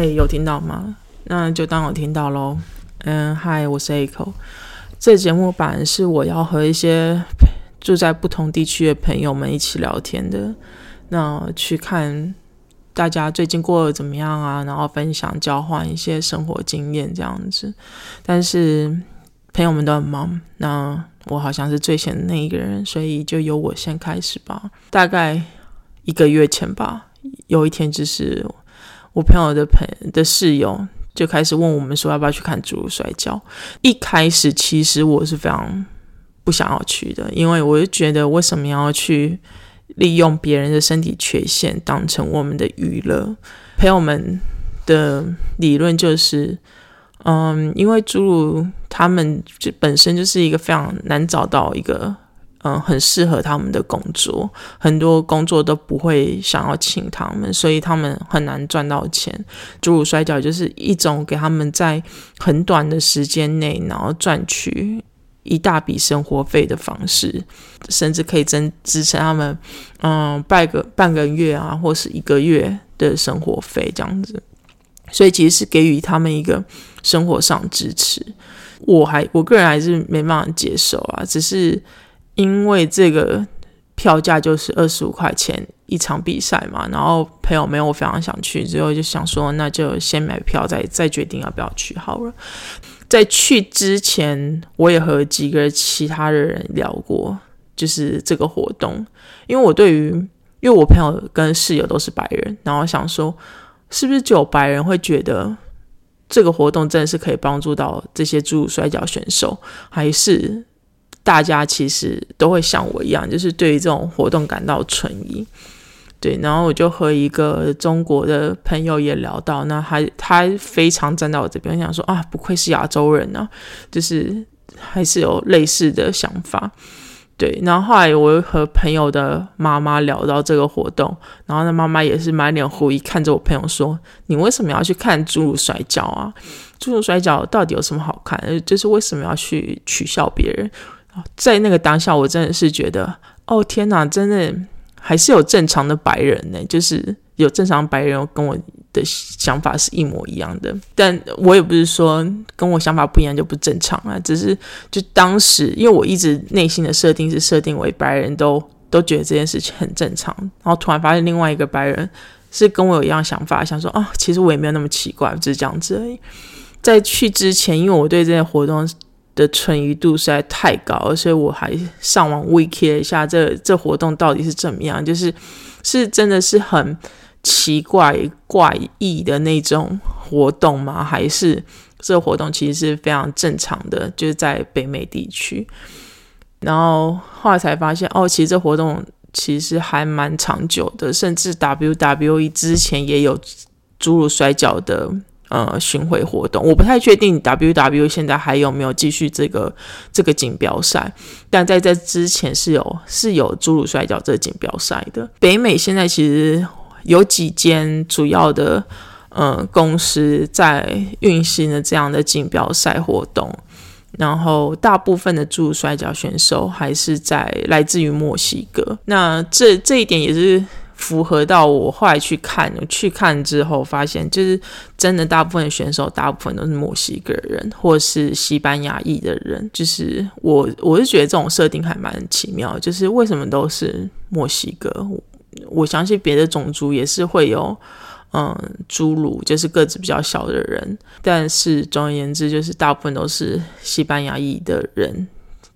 哎，有听到吗？那就当我听到喽。嗯，嗨，我是 Echo。这节目版是我要和一些住在不同地区的朋友们一起聊天的。那去看大家最近过得怎么样啊？然后分享、交换一些生活经验这样子。但是朋友们都很忙，那我好像是最闲的那一个人，所以就由我先开始吧。大概一个月前吧，有一天就是我朋友的朋的室友就开始问我们说要不要去看《侏儒摔跤》。一开始其实我是非常不想要去的，因为我就觉得为什么要去利用别人的身体缺陷当成我们的娱乐？朋友们的理论就是。嗯，因为侏儒他们就本身就是一个非常难找到一个嗯很适合他们的工作，很多工作都不会想要请他们，所以他们很难赚到钱。侏儒摔跤就是一种给他们在很短的时间内，然后赚取一大笔生活费的方式，甚至可以增支撑他们嗯半个半个月啊，或是一个月的生活费这样子。所以其实是给予他们一个生活上支持，我还我个人还是没办法接受啊。只是因为这个票价就是二十五块钱一场比赛嘛，然后朋友没有我非常想去，之后就想说那就先买票再再决定要不要去好了。在去之前，我也和几个其他的人聊过，就是这个活动，因为我对于因为我朋友跟室友都是白人，然后想说。是不是只有白人会觉得这个活动真的是可以帮助到这些侏儒摔跤选手，还是大家其实都会像我一样，就是对于这种活动感到存疑？对，然后我就和一个中国的朋友也聊到，那他他非常站在我这边，想说啊，不愧是亚洲人啊，就是还是有类似的想法。对，然后后来我又和朋友的妈妈聊到这个活动，然后那妈妈也是满脸狐疑看着我朋友说：“你为什么要去看侏儒摔跤啊？侏儒摔跤到底有什么好看？就是为什么要去取笑别人？”在那个当下，我真的是觉得，哦天哪，真的还是有正常的白人呢，就是有正常白人跟我。的想法是一模一样的，但我也不是说跟我想法不一样就不正常啊，只是就当时，因为我一直内心的设定是设定为白人都都觉得这件事情很正常，然后突然发现另外一个白人是跟我有一样想法，想说啊，其实我也没有那么奇怪，就是这样子而已。在去之前，因为我对这些活动的存疑度实在太高，所以我还上网 wiki 了一下这这活动到底是怎么样，就是是真的是很。奇怪怪异的那种活动吗？还是这活动其实是非常正常的，就是在北美地区。然后后来才发现，哦，其实这活动其实还蛮长久的，甚至 WWE 之前也有侏儒摔跤的呃巡回活动。我不太确定 WW 现在还有没有继续这个这个锦标赛，但在这之前是有是有侏儒摔跤这个锦标赛的。北美现在其实。有几间主要的呃公司在运行的这样的锦标赛活动，然后大部分的侏儒摔跤选手还是在来自于墨西哥。那这这一点也是符合到我后来去看，去看之后发现，就是真的大部分选手大部分都是墨西哥人或是西班牙裔的人。就是我我是觉得这种设定还蛮奇妙，就是为什么都是墨西哥？我相信别的种族也是会有，嗯，侏儒就是个子比较小的人，但是总而言之，就是大部分都是西班牙裔的人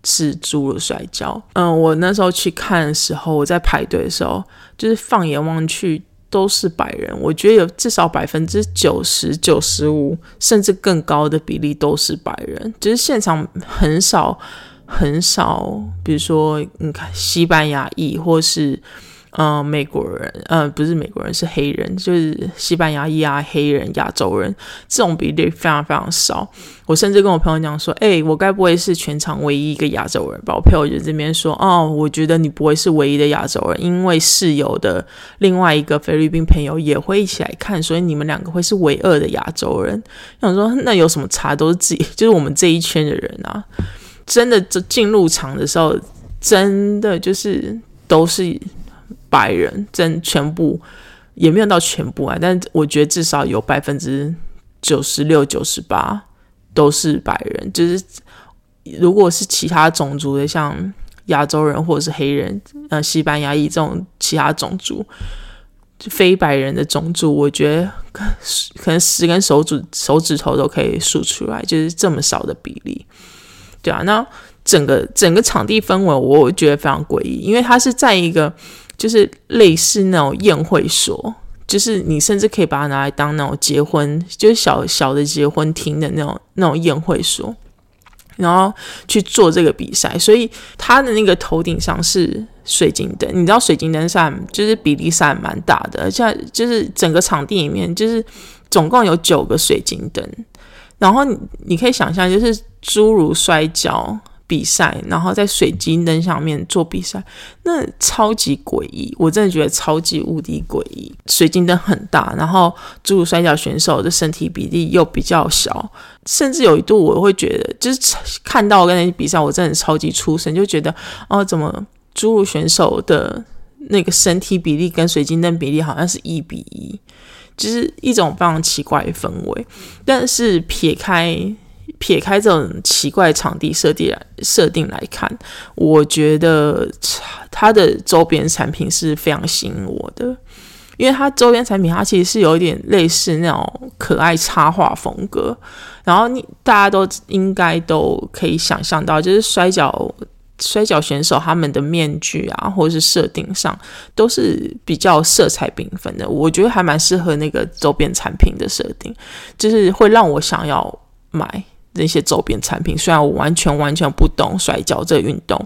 是猪的摔跤。嗯，我那时候去看的时候，我在排队的时候，就是放眼望去都是白人，我觉得有至少百分之九十九十五甚至更高的比例都是白人，就是现场很少很少，比如说你看西班牙裔或是。嗯，美国人，呃，不是美国人，是黑人，就是西班牙裔啊，黑人、亚洲人，这种比例非常非常少。我甚至跟我朋友讲说，哎，我该不会是全场唯一一个亚洲人吧？我朋友就这边说，哦，我觉得你不会是唯一的亚洲人，因为室友的另外一个菲律宾朋友也会一起来看，所以你们两个会是唯二的亚洲人。想说，那有什么差？都是自己，就是我们这一圈的人啊。真的，这进入场的时候，真的就是都是。白人真全部也没有到全部啊，但我觉得至少有百分之九十六、九十八都是白人。就是如果是其他种族的，像亚洲人或者是黑人、呃西班牙裔这种其他种族，非白人的种族，我觉得可能十根手指手指头都可以数出来，就是这么少的比例。对啊，那整个整个场地氛围，我觉得非常诡异，因为它是在一个。就是类似那种宴会所，就是你甚至可以把它拿来当那种结婚，就是小小的结婚厅的那种那种宴会所，然后去做这个比赛。所以它的那个头顶上是水晶灯，你知道水晶灯上就是比例上蛮大的，像就是整个场地里面就是总共有九个水晶灯，然后你你可以想象，就是诸如摔跤。比赛，然后在水晶灯上面做比赛，那超级诡异，我真的觉得超级无敌诡异。水晶灯很大，然后侏儒摔跤选手的身体比例又比较小，甚至有一度我会觉得，就是看到跟那些比赛，我真的超级出神，就觉得哦，怎么侏儒选手的那个身体比例跟水晶灯比例好像是一比一，就是一种非常奇怪的氛围。但是撇开。撇开这种奇怪场地设定来设定来看，我觉得它的周边产品是非常吸引我的，因为它周边产品它其实是有一点类似那种可爱插画风格，然后你大家都应该都可以想象到，就是摔跤摔跤选手他们的面具啊，或者是设定上都是比较色彩缤纷的，我觉得还蛮适合那个周边产品的设定，就是会让我想要买。那些周边产品，虽然我完全完全不懂摔跤这个运动，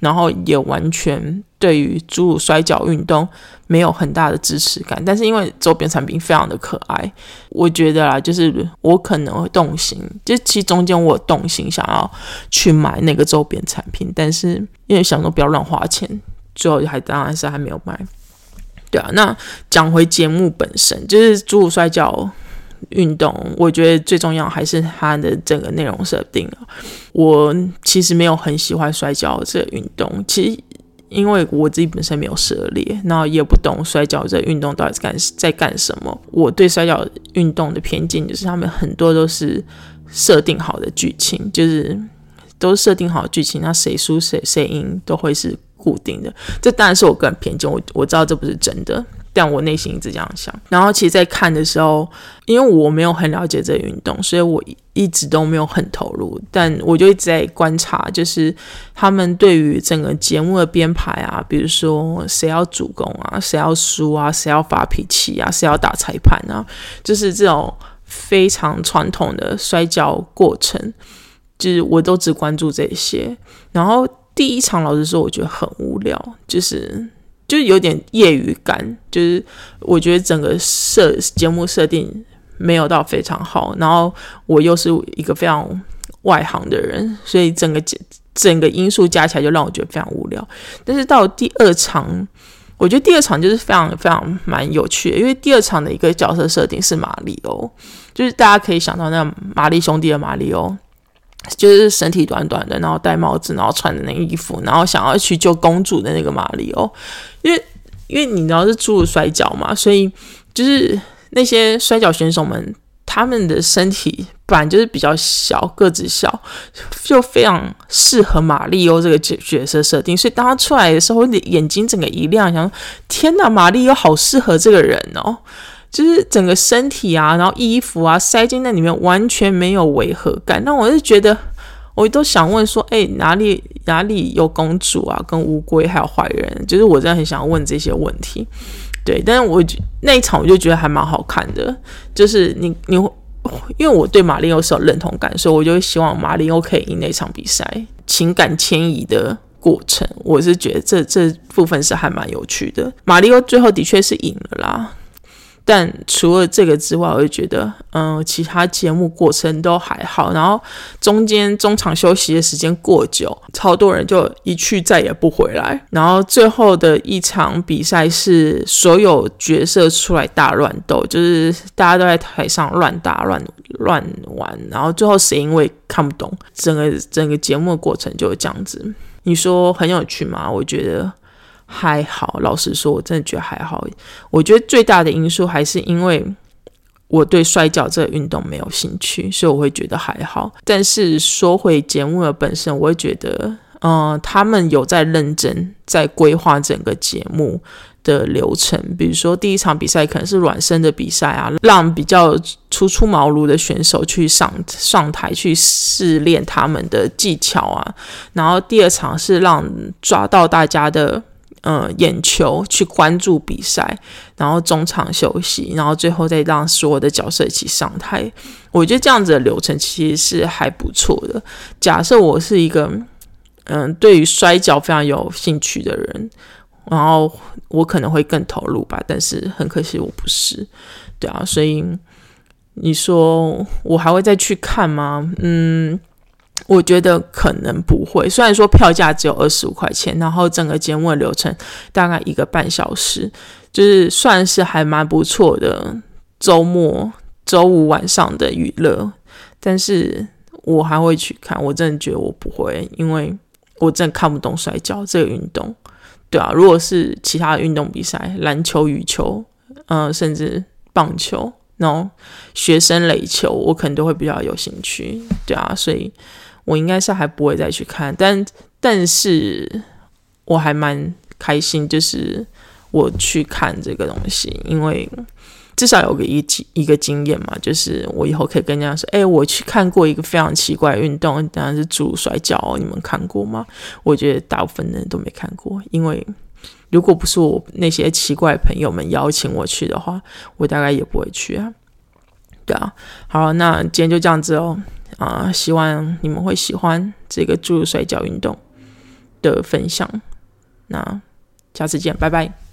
然后也完全对于诸如摔跤运动没有很大的支持感，但是因为周边产品非常的可爱，我觉得啦，就是我可能会动心，就其实中间我动心想要去买那个周边产品，但是因为想说不要乱花钱，最后还当然是还没有买。对啊，那讲回节目本身，就是侏儒摔跤。运动，我觉得最重要还是它的整个内容设定我其实没有很喜欢摔跤这个运动，其实因为我自己本身没有涉猎，然后也不懂摔跤这运动到底是干在干什么。我对摔跤运动的偏见就是他们很多都是设定好的剧情，就是都设定好剧情，那谁输谁谁赢都会是固定的。这当然是我个人偏见，我我知道这不是真的。但我内心一直这样想，然后其实，在看的时候，因为我没有很了解这运动，所以我一直都没有很投入。但我就一直在观察，就是他们对于整个节目的编排啊，比如说谁要主攻啊，谁要输啊，谁要发脾气啊，谁要打裁判啊，就是这种非常传统的摔跤过程，就是我都只关注这些。然后第一场，老实说，我觉得很无聊，就是。就有点业余感，就是我觉得整个设节目设定没有到非常好，然后我又是一个非常外行的人，所以整个整个因素加起来就让我觉得非常无聊。但是到第二场，我觉得第二场就是非常非常蛮有趣的，因为第二场的一个角色设定是马里欧，就是大家可以想到那马里兄弟的马里欧。就是身体短短的，然后戴帽子，然后穿的那个衣服，然后想要去救公主的那个马里奥，因为因为你知道是注入摔跤嘛，所以就是那些摔跤选手们，他们的身体本来就是比较小，个子小，就非常适合马里欧这个角角色设定，所以当他出来的时候，眼睛整个一亮，想天哪，马里欧好适合这个人哦。就是整个身体啊，然后衣服啊，塞进那里面完全没有违和感。那我就觉得，我都想问说，哎，哪里哪里有公主啊，跟乌龟还有坏人？就是我真的很想问这些问题。对，但是我那一场我就觉得还蛮好看的。就是你你因为我对马里奥是有认同感，所以我就希望马里奥可以赢那场比赛。情感迁移的过程，我是觉得这这部分是还蛮有趣的。马里奥最后的确是赢了啦。但除了这个之外，我就觉得，嗯，其他节目过程都还好。然后中间中场休息的时间过久，超多人就一去再也不回来。然后最后的一场比赛是所有角色出来大乱斗，就是大家都在台上乱打乱乱玩。然后最后谁因为看不懂整个整个节目的过程就是这样子。你说很有趣吗？我觉得。还好。老实说，我真的觉得还好。我觉得最大的因素还是因为我对摔跤这个运动没有兴趣，所以我会觉得还好。但是说回节目的本身，我会觉得，嗯，他们有在认真在规划整个节目。的流程，比如说第一场比赛可能是软身的比赛啊，让比较初出茅庐的选手去上上台去试练他们的技巧啊，然后第二场是让抓到大家的呃眼球去关注比赛，然后中场休息，然后最后再让所有的角色一起上台。我觉得这样子的流程其实是还不错的。假设我是一个嗯对于摔跤非常有兴趣的人。然后我可能会更投入吧，但是很可惜我不是，对啊，所以你说我还会再去看吗？嗯，我觉得可能不会。虽然说票价只有二十五块钱，然后整个节目的流程大概一个半小时，就是算是还蛮不错的周末周五晚上的娱乐。但是我还会去看，我真的觉得我不会，因为我真的看不懂摔跤这个运动。对啊，如果是其他的运动比赛，篮球、羽球，嗯，甚至棒球，那种学生垒球，我可能都会比较有兴趣。对啊，所以我应该是还不会再去看，但但是我还蛮开心，就是我去看这个东西，因为。至少有个一一个经验嘛，就是我以后可以跟人家说，哎，我去看过一个非常奇怪的运动，当然是猪摔跤，你们看过吗？我觉得大部分人都没看过，因为如果不是我那些奇怪朋友们邀请我去的话，我大概也不会去啊。对啊，好，那今天就这样子哦，啊，希望你们会喜欢这个注入摔跤运动的分享，那下次见，拜拜。